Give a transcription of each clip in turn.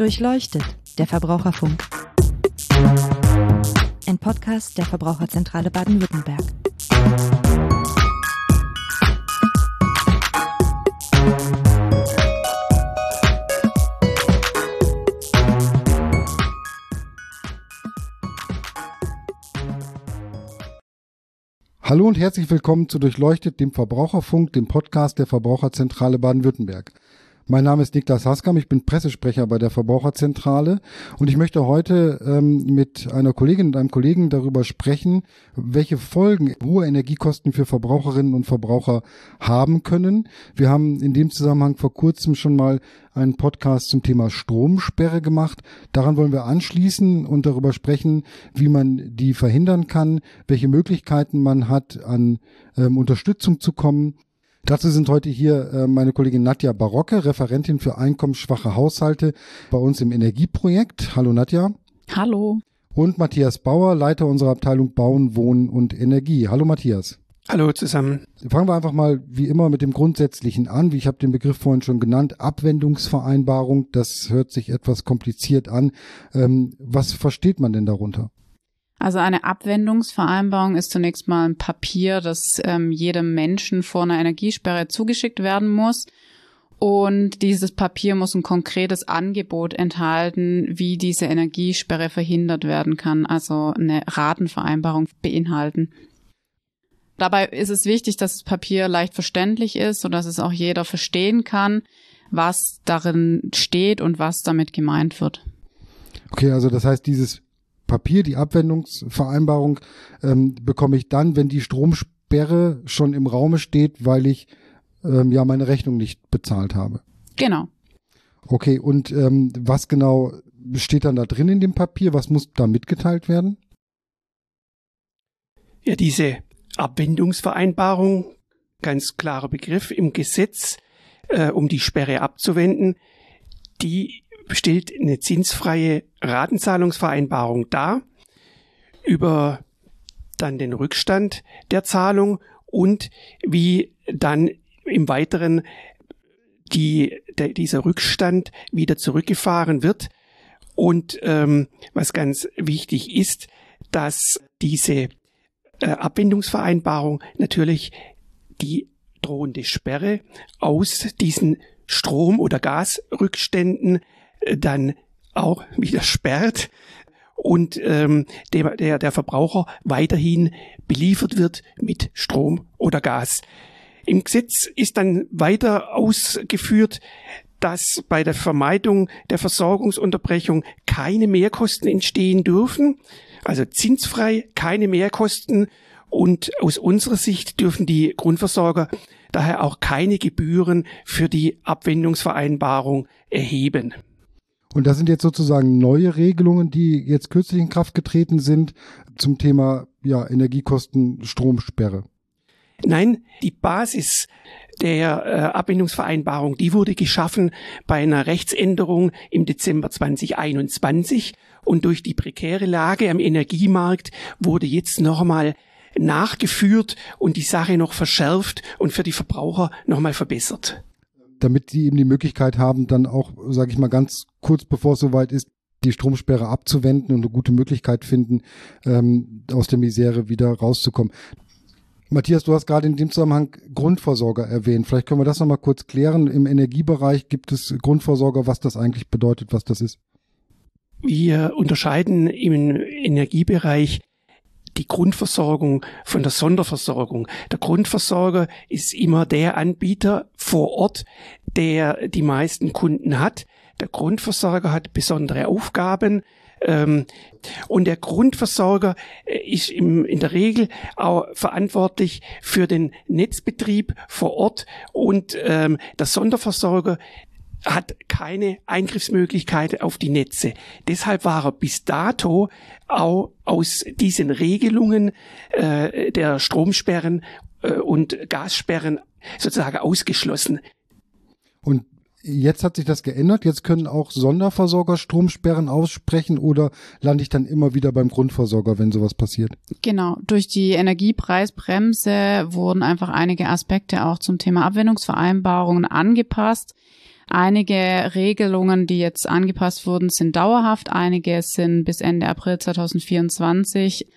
Durchleuchtet, der Verbraucherfunk. Ein Podcast der Verbraucherzentrale Baden-Württemberg. Hallo und herzlich willkommen zu Durchleuchtet, dem Verbraucherfunk, dem Podcast der Verbraucherzentrale Baden-Württemberg. Mein Name ist Niklas Haskam, ich bin Pressesprecher bei der Verbraucherzentrale und ich möchte heute ähm, mit einer Kollegin und einem Kollegen darüber sprechen, welche Folgen hohe Energiekosten für Verbraucherinnen und Verbraucher haben können. Wir haben in dem Zusammenhang vor kurzem schon mal einen Podcast zum Thema Stromsperre gemacht. Daran wollen wir anschließen und darüber sprechen, wie man die verhindern kann, welche Möglichkeiten man hat, an ähm, Unterstützung zu kommen Dazu sind heute hier äh, meine Kollegin Nadja Barocke, Referentin für einkommensschwache Haushalte bei uns im Energieprojekt. Hallo Nadja. Hallo. Und Matthias Bauer, Leiter unserer Abteilung Bauen, Wohnen und Energie. Hallo Matthias. Hallo zusammen. Fangen wir einfach mal wie immer mit dem Grundsätzlichen an. Wie ich habe den Begriff vorhin schon genannt, Abwendungsvereinbarung. Das hört sich etwas kompliziert an. Ähm, was versteht man denn darunter? Also eine Abwendungsvereinbarung ist zunächst mal ein Papier, das ähm, jedem Menschen vor einer Energiesperre zugeschickt werden muss. Und dieses Papier muss ein konkretes Angebot enthalten, wie diese Energiesperre verhindert werden kann, also eine Ratenvereinbarung beinhalten. Dabei ist es wichtig, dass das Papier leicht verständlich ist, sodass es auch jeder verstehen kann, was darin steht und was damit gemeint wird. Okay, also das heißt, dieses Papier, die Abwendungsvereinbarung, ähm, bekomme ich dann, wenn die Stromsperre schon im Raume steht, weil ich ähm, ja meine Rechnung nicht bezahlt habe. Genau. Okay, und ähm, was genau steht dann da drin in dem Papier? Was muss da mitgeteilt werden? Ja, diese Abwendungsvereinbarung, ganz klarer Begriff im Gesetz, äh, um die Sperre abzuwenden, die stellt eine zinsfreie Ratenzahlungsvereinbarung dar über dann den Rückstand der Zahlung und wie dann im Weiteren die, der, dieser Rückstand wieder zurückgefahren wird. Und ähm, was ganz wichtig ist, dass diese äh, Abwendungsvereinbarung natürlich die drohende Sperre aus diesen Strom- oder Gasrückständen dann auch wieder sperrt und ähm, der, der, der Verbraucher weiterhin beliefert wird mit Strom oder Gas. Im Gesetz ist dann weiter ausgeführt, dass bei der Vermeidung der Versorgungsunterbrechung keine Mehrkosten entstehen dürfen, also zinsfrei keine Mehrkosten und aus unserer Sicht dürfen die Grundversorger daher auch keine Gebühren für die Abwendungsvereinbarung erheben. Und das sind jetzt sozusagen neue Regelungen, die jetzt kürzlich in Kraft getreten sind zum Thema ja, Energiekosten, Stromsperre. Nein, die Basis der äh, Abbindungsvereinbarung, die wurde geschaffen bei einer Rechtsänderung im Dezember 2021 und durch die prekäre Lage am Energiemarkt wurde jetzt nochmal nachgeführt und die Sache noch verschärft und für die Verbraucher nochmal verbessert damit die eben die Möglichkeit haben, dann auch, sage ich mal, ganz kurz bevor es soweit ist, die Stromsperre abzuwenden und eine gute Möglichkeit finden, ähm, aus der Misere wieder rauszukommen. Matthias, du hast gerade in dem Zusammenhang Grundversorger erwähnt. Vielleicht können wir das nochmal kurz klären. Im Energiebereich gibt es Grundversorger, was das eigentlich bedeutet, was das ist. Wir unterscheiden im Energiebereich die Grundversorgung von der Sonderversorgung. Der Grundversorger ist immer der Anbieter vor Ort, der die meisten Kunden hat. Der Grundversorger hat besondere Aufgaben. Ähm, und der Grundversorger äh, ist in der Regel auch verantwortlich für den Netzbetrieb vor Ort und ähm, der Sonderversorger hat keine Eingriffsmöglichkeit auf die Netze. Deshalb war er bis dato auch aus diesen Regelungen äh, der Stromsperren äh, und Gassperren sozusagen ausgeschlossen. Und jetzt hat sich das geändert. Jetzt können auch Sonderversorger Stromsperren aussprechen oder lande ich dann immer wieder beim Grundversorger, wenn sowas passiert? Genau. Durch die Energiepreisbremse wurden einfach einige Aspekte auch zum Thema Abwendungsvereinbarungen angepasst. Einige Regelungen, die jetzt angepasst wurden, sind dauerhaft, einige sind bis Ende April 2024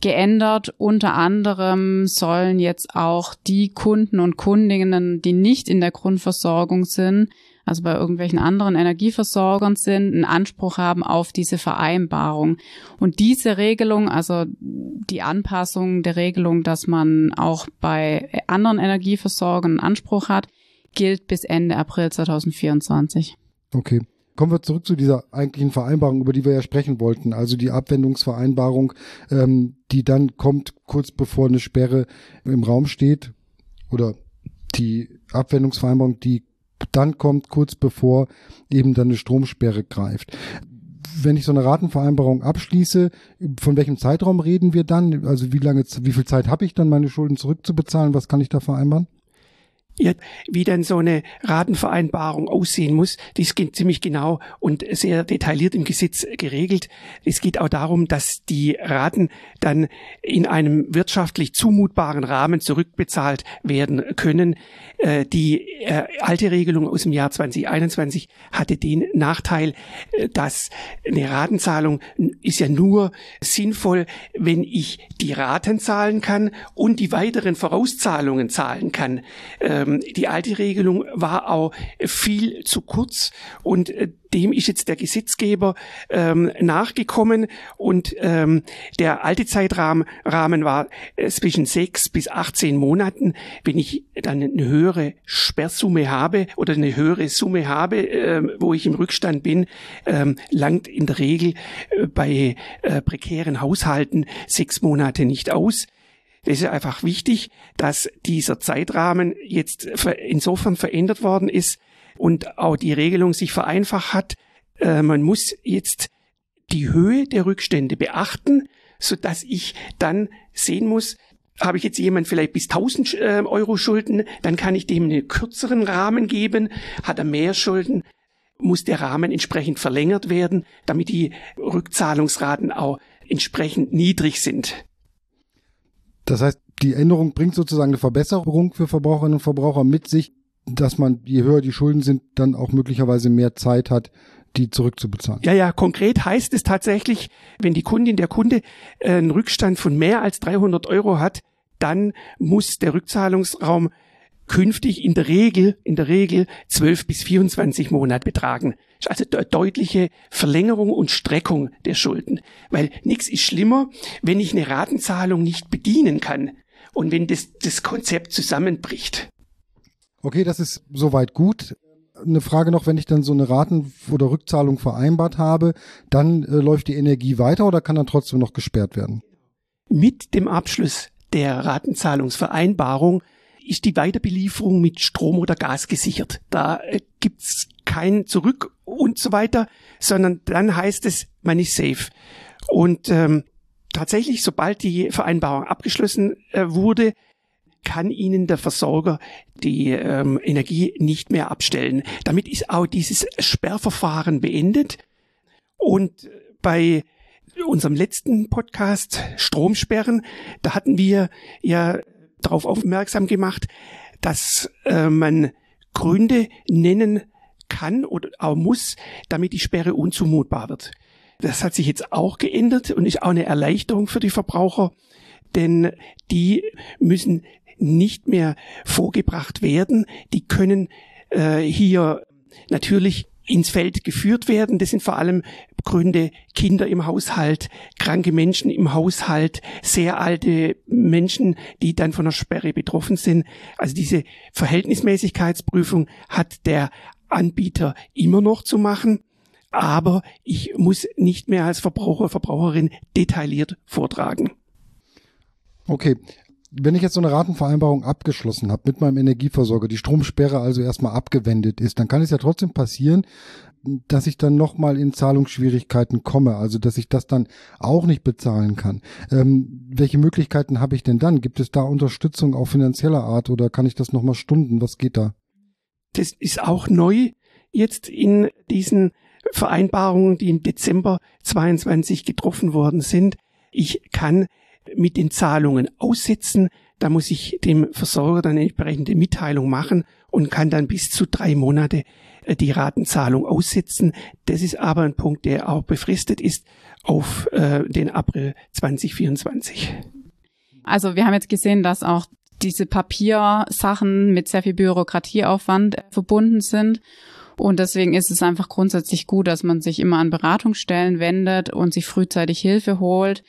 geändert. Unter anderem sollen jetzt auch die Kunden und Kundinnen, die nicht in der Grundversorgung sind, also bei irgendwelchen anderen Energieversorgern sind, einen Anspruch haben auf diese Vereinbarung. Und diese Regelung, also die Anpassung der Regelung, dass man auch bei anderen Energieversorgern einen Anspruch hat, gilt bis Ende April 2024. Okay. Kommen wir zurück zu dieser eigentlichen Vereinbarung, über die wir ja sprechen wollten. Also die Abwendungsvereinbarung, ähm, die dann kommt kurz bevor eine Sperre im Raum steht. Oder die Abwendungsvereinbarung, die dann kommt kurz bevor eben dann eine Stromsperre greift. Wenn ich so eine Ratenvereinbarung abschließe, von welchem Zeitraum reden wir dann? Also wie lange, wie viel Zeit habe ich dann, meine Schulden zurückzubezahlen? Was kann ich da vereinbaren? Ja, wie dann so eine Ratenvereinbarung aussehen muss, die ist ziemlich genau und sehr detailliert im Gesetz geregelt. Es geht auch darum, dass die Raten dann in einem wirtschaftlich zumutbaren Rahmen zurückbezahlt werden können. Äh, die äh, alte Regelung aus dem Jahr 2021 hatte den Nachteil, äh, dass eine Ratenzahlung ist ja nur sinnvoll, wenn ich die Raten zahlen kann und die weiteren Vorauszahlungen zahlen kann ähm, die alte Regelung war auch viel zu kurz und äh, dem ist jetzt der Gesetzgeber ähm, nachgekommen und ähm, der alte Zeitrahmen Rahmen war äh, zwischen sechs bis 18 Monaten. Wenn ich dann eine höhere Sperrsumme habe oder eine höhere Summe habe, äh, wo ich im Rückstand bin, ähm, langt in der Regel äh, bei äh, prekären Haushalten sechs Monate nicht aus. Es ist einfach wichtig, dass dieser Zeitrahmen jetzt insofern verändert worden ist und auch die Regelung sich vereinfacht hat. Äh, man muss jetzt die Höhe der Rückstände beachten, so dass ich dann sehen muss, habe ich jetzt jemand vielleicht bis 1000 äh, Euro Schulden, dann kann ich dem einen kürzeren Rahmen geben. Hat er mehr Schulden, muss der Rahmen entsprechend verlängert werden, damit die Rückzahlungsraten auch entsprechend niedrig sind. Das heißt, die Änderung bringt sozusagen eine Verbesserung für Verbraucherinnen und Verbraucher mit sich, dass man, je höher die Schulden sind, dann auch möglicherweise mehr Zeit hat, die zurückzubezahlen. Ja, ja, konkret heißt es tatsächlich, wenn die Kundin, der Kunde äh, einen Rückstand von mehr als 300 Euro hat, dann muss der Rückzahlungsraum künftig in der Regel, in der Regel 12 bis 24 Monate betragen. Also de deutliche Verlängerung und Streckung der Schulden. Weil nichts ist schlimmer, wenn ich eine Ratenzahlung nicht bedienen kann und wenn das, das Konzept zusammenbricht. Okay, das ist soweit gut. Eine Frage noch, wenn ich dann so eine Raten- oder Rückzahlung vereinbart habe, dann äh, läuft die Energie weiter oder kann dann trotzdem noch gesperrt werden? Mit dem Abschluss der Ratenzahlungsvereinbarung ist die Weiterbelieferung mit Strom oder Gas gesichert. Da äh, gibt's kein Zurück und so weiter, sondern dann heißt es, man ist safe. Und ähm, tatsächlich, sobald die Vereinbarung abgeschlossen äh, wurde, kann Ihnen der Versorger die ähm, Energie nicht mehr abstellen. Damit ist auch dieses Sperrverfahren beendet. Und bei unserem letzten Podcast Stromsperren, da hatten wir ja darauf aufmerksam gemacht, dass äh, man Gründe nennen kann oder auch muss, damit die Sperre unzumutbar wird. Das hat sich jetzt auch geändert und ist auch eine Erleichterung für die Verbraucher, denn die müssen nicht mehr vorgebracht werden. Die können äh, hier natürlich ins Feld geführt werden. Das sind vor allem Gründe Kinder im Haushalt, kranke Menschen im Haushalt, sehr alte Menschen, die dann von der Sperre betroffen sind. Also diese Verhältnismäßigkeitsprüfung hat der Anbieter immer noch zu machen, aber ich muss nicht mehr als Verbraucher, Verbraucherin detailliert vortragen. Okay, wenn ich jetzt so eine Ratenvereinbarung abgeschlossen habe mit meinem Energieversorger, die Stromsperre also erstmal abgewendet ist, dann kann es ja trotzdem passieren, dass ich dann nochmal in Zahlungsschwierigkeiten komme, also dass ich das dann auch nicht bezahlen kann. Ähm, welche Möglichkeiten habe ich denn dann? Gibt es da Unterstützung auf finanzieller Art oder kann ich das nochmal stunden? Was geht da? Das ist auch neu jetzt in diesen Vereinbarungen, die im Dezember 22 getroffen worden sind. Ich kann mit den Zahlungen aussetzen. Da muss ich dem Versorger dann entsprechende Mitteilung machen und kann dann bis zu drei Monate äh, die Ratenzahlung aussetzen. Das ist aber ein Punkt, der auch befristet ist auf äh, den April 2024. Also wir haben jetzt gesehen, dass auch diese Papiersachen mit sehr viel Bürokratieaufwand äh, verbunden sind. Und deswegen ist es einfach grundsätzlich gut, dass man sich immer an Beratungsstellen wendet und sich frühzeitig Hilfe holt,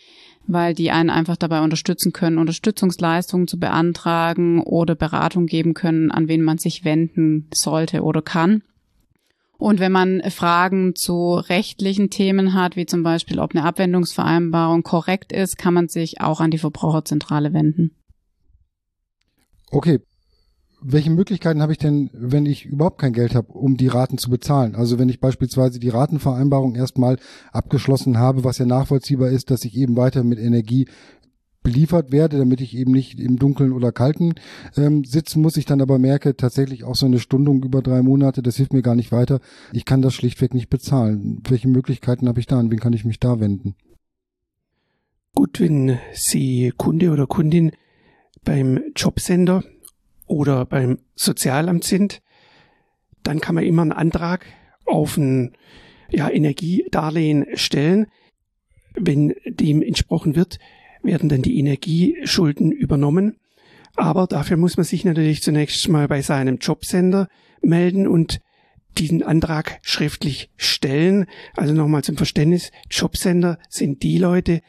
weil die einen einfach dabei unterstützen können, Unterstützungsleistungen zu beantragen oder Beratung geben können, an wen man sich wenden sollte oder kann. Und wenn man Fragen zu rechtlichen Themen hat, wie zum Beispiel, ob eine Abwendungsvereinbarung korrekt ist, kann man sich auch an die Verbraucherzentrale wenden. Okay. Welche Möglichkeiten habe ich denn, wenn ich überhaupt kein Geld habe, um die Raten zu bezahlen? Also wenn ich beispielsweise die Ratenvereinbarung erstmal abgeschlossen habe, was ja nachvollziehbar ist, dass ich eben weiter mit Energie beliefert werde, damit ich eben nicht im Dunkeln oder Kalten ähm, sitzen muss. Ich dann aber merke, tatsächlich auch so eine Stundung über drei Monate, das hilft mir gar nicht weiter. Ich kann das schlichtweg nicht bezahlen. Welche Möglichkeiten habe ich da? An wen kann ich mich da wenden? Gut, wenn Sie Kunde oder Kundin beim Jobcenter oder beim Sozialamt sind, dann kann man immer einen Antrag auf ein ja, Energiedarlehen stellen. Wenn dem entsprochen wird, werden dann die Energieschulden übernommen. Aber dafür muss man sich natürlich zunächst mal bei seinem Jobcenter melden und diesen Antrag schriftlich stellen. Also nochmal zum Verständnis, Jobcenter sind die Leute,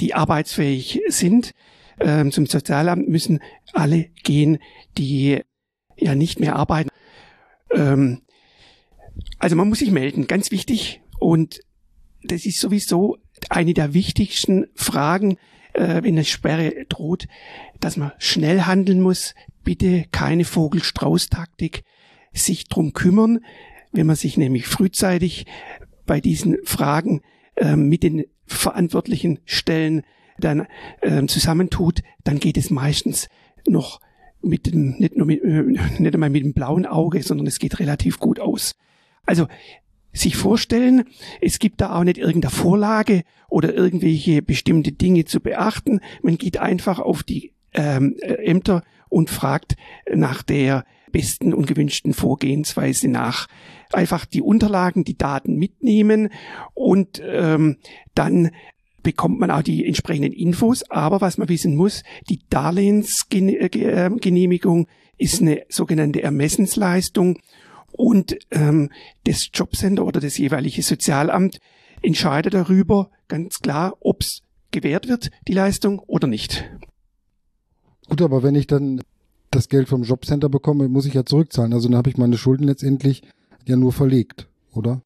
die arbeitsfähig sind ähm, zum Sozialamt müssen alle gehen, die ja nicht mehr arbeiten. Ähm, also man muss sich melden, ganz wichtig. Und das ist sowieso eine der wichtigsten Fragen, äh, wenn eine Sperre droht, dass man schnell handeln muss. Bitte keine Vogel-Strauß-Taktik, sich drum kümmern. Wenn man sich nämlich frühzeitig bei diesen Fragen äh, mit den verantwortlichen Stellen dann äh, zusammentut, dann geht es meistens noch mit dem, nicht nur mit, äh, nicht einmal mit dem blauen Auge, sondern es geht relativ gut aus. Also sich vorstellen, es gibt da auch nicht irgendeine Vorlage oder irgendwelche bestimmte Dinge zu beachten. Man geht einfach auf die ähm, Ämter und fragt nach der besten und gewünschten Vorgehensweise nach. Einfach die Unterlagen, die Daten mitnehmen und ähm, dann bekommt man auch die entsprechenden Infos. Aber was man wissen muss, die Darlehensgenehmigung ist eine sogenannte Ermessensleistung und ähm, das Jobcenter oder das jeweilige Sozialamt entscheidet darüber ganz klar, ob es gewährt wird, die Leistung oder nicht. Gut, aber wenn ich dann das Geld vom Jobcenter bekomme, muss ich ja zurückzahlen. Also dann habe ich meine Schulden letztendlich ja nur verlegt, oder?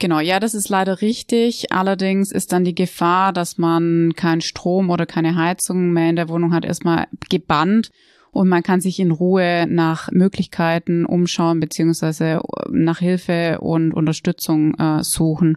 Genau, ja, das ist leider richtig. Allerdings ist dann die Gefahr, dass man keinen Strom oder keine Heizung mehr in der Wohnung hat, erstmal gebannt und man kann sich in Ruhe nach Möglichkeiten umschauen beziehungsweise nach Hilfe und Unterstützung äh, suchen.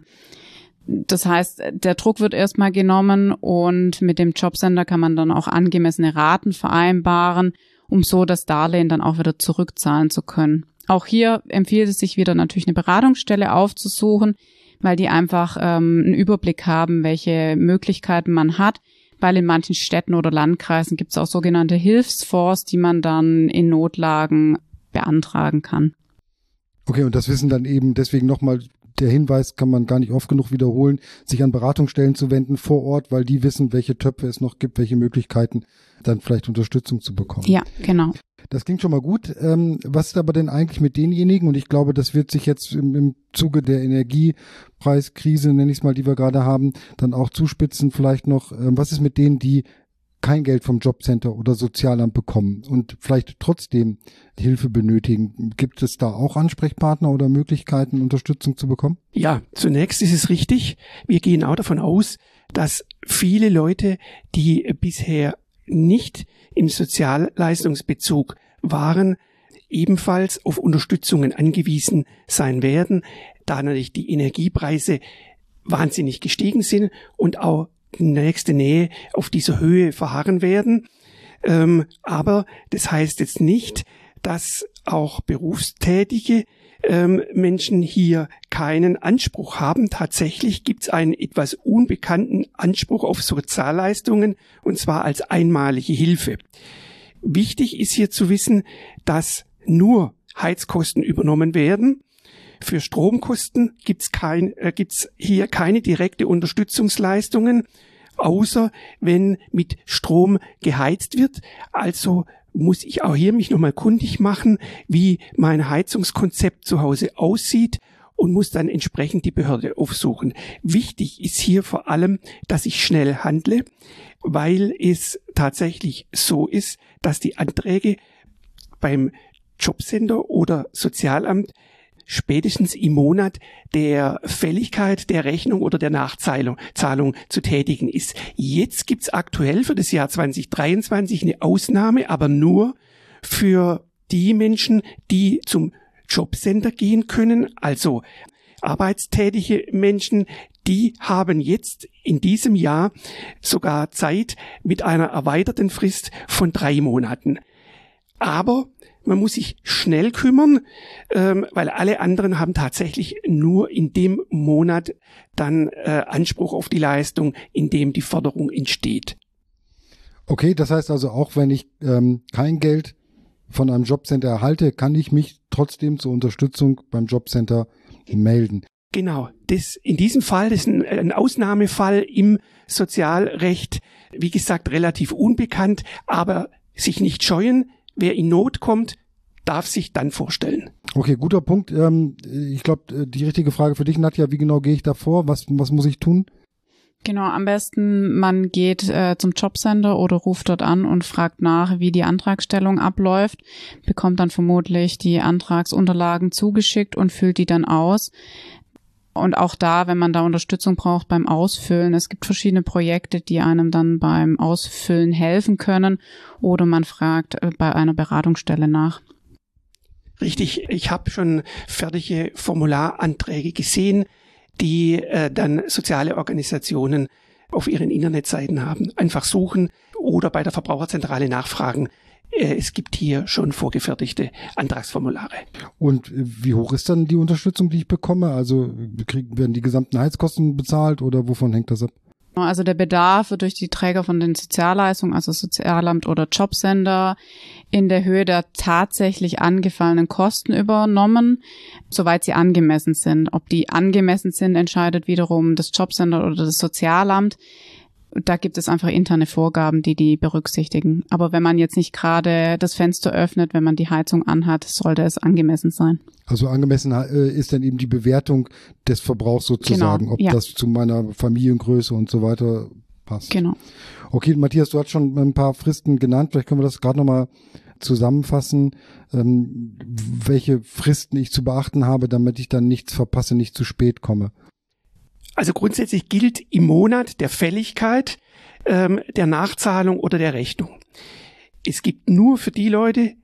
Das heißt, der Druck wird erstmal genommen und mit dem Jobcenter kann man dann auch angemessene Raten vereinbaren, um so das Darlehen dann auch wieder zurückzahlen zu können. Auch hier empfiehlt es sich wieder natürlich eine Beratungsstelle aufzusuchen, weil die einfach ähm, einen Überblick haben, welche Möglichkeiten man hat. Weil in manchen Städten oder Landkreisen gibt es auch sogenannte Hilfsfonds, die man dann in Notlagen beantragen kann. Okay, und das wissen dann eben deswegen nochmal der Hinweis kann man gar nicht oft genug wiederholen, sich an Beratungsstellen zu wenden vor Ort, weil die wissen, welche Töpfe es noch gibt, welche Möglichkeiten dann vielleicht Unterstützung zu bekommen. Ja, genau. Das klingt schon mal gut. Ähm, was ist aber denn eigentlich mit denjenigen? Und ich glaube, das wird sich jetzt im, Zuge der Energiepreiskrise, nenne ich es mal, die wir gerade haben, dann auch zuspitzen vielleicht noch. Ähm, was ist mit denen, die kein Geld vom Jobcenter oder Sozialamt bekommen und vielleicht trotzdem Hilfe benötigen. Gibt es da auch Ansprechpartner oder Möglichkeiten, Unterstützung zu bekommen? Ja, zunächst ist es richtig. Wir gehen auch davon aus, dass viele Leute, die bisher nicht im Sozialleistungsbezug waren, ebenfalls auf Unterstützungen angewiesen sein werden, da natürlich die Energiepreise wahnsinnig gestiegen sind und auch in der nächsten Nähe auf dieser Höhe verharren werden. Ähm, aber das heißt jetzt nicht, dass auch berufstätige ähm, Menschen hier keinen Anspruch haben. Tatsächlich gibt es einen etwas unbekannten Anspruch auf Sozialleistungen und zwar als einmalige Hilfe. Wichtig ist hier zu wissen, dass nur Heizkosten übernommen werden Für Stromkosten gibt's kein, äh, gibt's hier keine direkte Unterstützungsleistungen, außer wenn mit Strom geheizt wird. Also muss ich auch hier mich nochmal kundig machen, wie mein Heizungskonzept zu Hause aussieht und muss dann entsprechend die Behörde aufsuchen. Wichtig ist hier vor allem, dass ich schnell handle, weil es tatsächlich so ist, dass die Anträge beim Jobcenter oder Sozialamt spätestens im Monat der Fälligkeit der Rechnung oder der Nachzahlung Zahlung zu tätigen ist. Jetzt gibt's aktuell für das Jahr 2023 eine Ausnahme, aber nur für die Menschen, die zum Jobcenter gehen können, also arbeitstätige Menschen, die haben jetzt in diesem Jahr sogar Zeit mit einer erweiterten Frist von drei Monaten. Aber man muss sich schnell kümmern, ähm, weil alle anderen haben tatsächlich nur in dem Monat dann äh, Anspruch auf die Leistung, in dem die Förderung entsteht. Okay, das heißt also auch, wenn ich ähm, kein Geld von einem Jobcenter erhalte, kann ich mich trotzdem zur Unterstützung beim Jobcenter melden. Genau, das in diesem Fall, das ist ein, ein Ausnahmefall im Sozialrecht, wie gesagt, relativ unbekannt, aber sich nicht scheuen, wer in Not kommt, darf sich dann vorstellen. Okay, guter Punkt. Ähm, ich glaube, die richtige Frage für dich, Nadja, wie genau gehe ich da vor? Was, was muss ich tun? Genau, am besten man geht äh, zum Jobcenter oder ruft dort an und fragt nach, wie die Antragstellung abläuft, bekommt dann vermutlich die Antragsunterlagen zugeschickt und füllt die dann aus. Und auch da, wenn man da Unterstützung braucht beim Ausfüllen, es gibt verschiedene Projekte, die einem dann beim Ausfüllen helfen können oder man fragt äh, bei einer Beratungsstelle nach. Richtig, ich habe schon fertige Formularanträge gesehen, die äh, dann soziale Organisationen auf ihren Internetseiten haben. Einfach suchen oder bei der Verbraucherzentrale nachfragen. Äh, es gibt hier schon vorgefertigte Antragsformulare. Und wie hoch ist dann die Unterstützung, die ich bekomme? Also kriegen, werden die gesamten Heizkosten bezahlt oder wovon hängt das ab? Also der Bedarf wird durch die Träger von den Sozialleistungen, also Sozialamt oder Jobcenter, in der Höhe der tatsächlich angefallenen Kosten übernommen, soweit sie angemessen sind. Ob die angemessen sind, entscheidet wiederum das Jobcenter oder das Sozialamt da gibt es einfach interne Vorgaben, die die berücksichtigen. Aber wenn man jetzt nicht gerade das Fenster öffnet, wenn man die Heizung anhat, sollte es angemessen sein. Also angemessen äh, ist dann eben die Bewertung des Verbrauchs sozusagen, genau, ob ja. das zu meiner Familiengröße und so weiter passt. Genau. Okay, Matthias, du hast schon ein paar Fristen genannt. Vielleicht können wir das gerade nochmal zusammenfassen, ähm, welche Fristen ich zu beachten habe, damit ich dann nichts verpasse, nicht zu spät komme. Also grundsätzlich gilt im Monat der Fälligkeit ähm, der Nachzahlung oder der Rechnung. Es gibt nur für die Leute,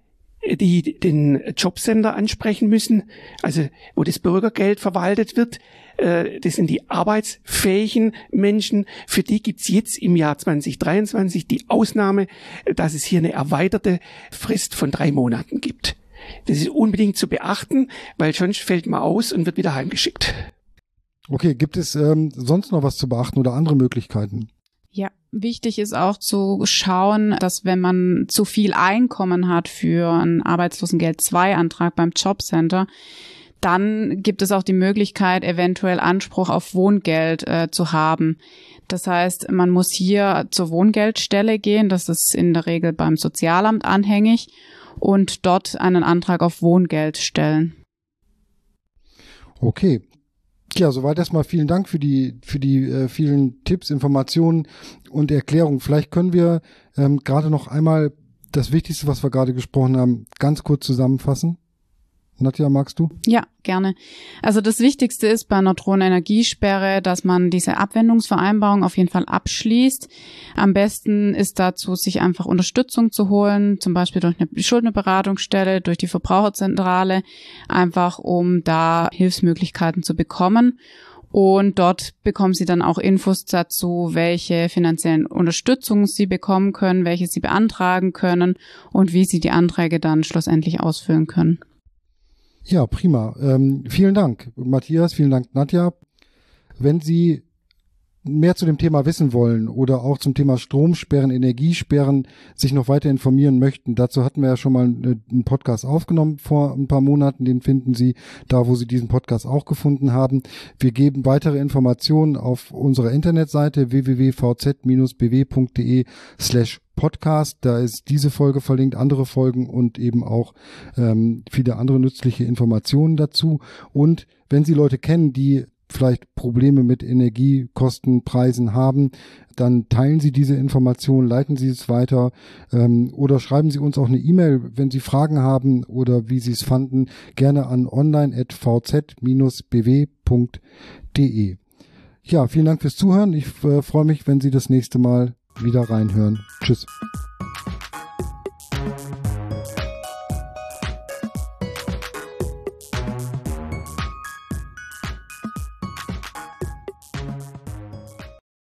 die den Jobcenter ansprechen müssen, also wo das Bürgergeld verwaltet wird, äh, das sind die arbeitsfähigen Menschen. Für die gibt's jetzt im Jahr 2023 die Ausnahme, dass es hier eine erweiterte Frist von drei Monaten gibt. Das ist unbedingt zu beachten, weil sonst fällt man aus und wird wieder heimgeschickt. Okay, gibt es ähm, sonst noch was zu beachten oder andere Möglichkeiten? Ja, wichtig ist auch zu schauen, dass wenn man zu viel Einkommen hat für einen Arbeitslosengeld 2 Antrag beim Jobcenter, dann gibt es auch die Möglichkeit, eventuell Anspruch auf Wohngeld äh, zu haben. Das heißt, man muss hier zur Wohngeldstelle gehen, das ist in der Regel beim Sozialamt anhängig, und dort einen Antrag auf Wohngeld stellen. Okay, ja, soweit erstmal vielen Dank für die, für die äh, vielen Tipps, Informationen und Erklärungen. Vielleicht können wir ähm, gerade noch einmal das Wichtigste, was wir gerade gesprochen haben, ganz kurz zusammenfassen. Nadja, magst du? Ja, gerne. Also das Wichtigste ist bei einer Drohnenenergiesperre, dass man diese Abwendungsvereinbarung auf jeden Fall abschließt. Am besten ist dazu, sich einfach Unterstützung zu holen, zum Beispiel durch eine Schuldnerberatungsstelle, durch die Verbraucherzentrale, einfach um da Hilfsmöglichkeiten zu bekommen. Und dort bekommen Sie dann auch Infos dazu, welche finanziellen Unterstützung Sie bekommen können, welche Sie beantragen können und wie Sie die Anträge dann schlussendlich ausfüllen können. Ja, prima. Ähm, vielen Dank, Matthias, vielen Dank, Nadja. Wenn Sie mehr zu dem Thema wissen wollen oder auch zum Thema Stromsperren, Energiesperren sich noch weiter informieren möchten, dazu hatten wir ja schon mal einen Podcast aufgenommen vor ein paar Monaten. Den finden Sie da, wo Sie diesen Podcast auch gefunden haben. Wir geben weitere Informationen auf unserer Internetseite www.vz-bw.de slash Podcast. Da ist diese Folge verlinkt, andere Folgen und eben auch ähm, viele andere nützliche Informationen dazu. Und wenn Sie Leute kennen, die vielleicht Probleme mit Energiekosten, Preisen haben, dann teilen Sie diese Informationen, leiten Sie es weiter ähm, oder schreiben Sie uns auch eine E-Mail, wenn Sie Fragen haben oder wie Sie es fanden, gerne an online.vz-bw.de. Ja, vielen Dank fürs Zuhören. Ich äh, freue mich, wenn Sie das nächste Mal wieder reinhören. Tschüss.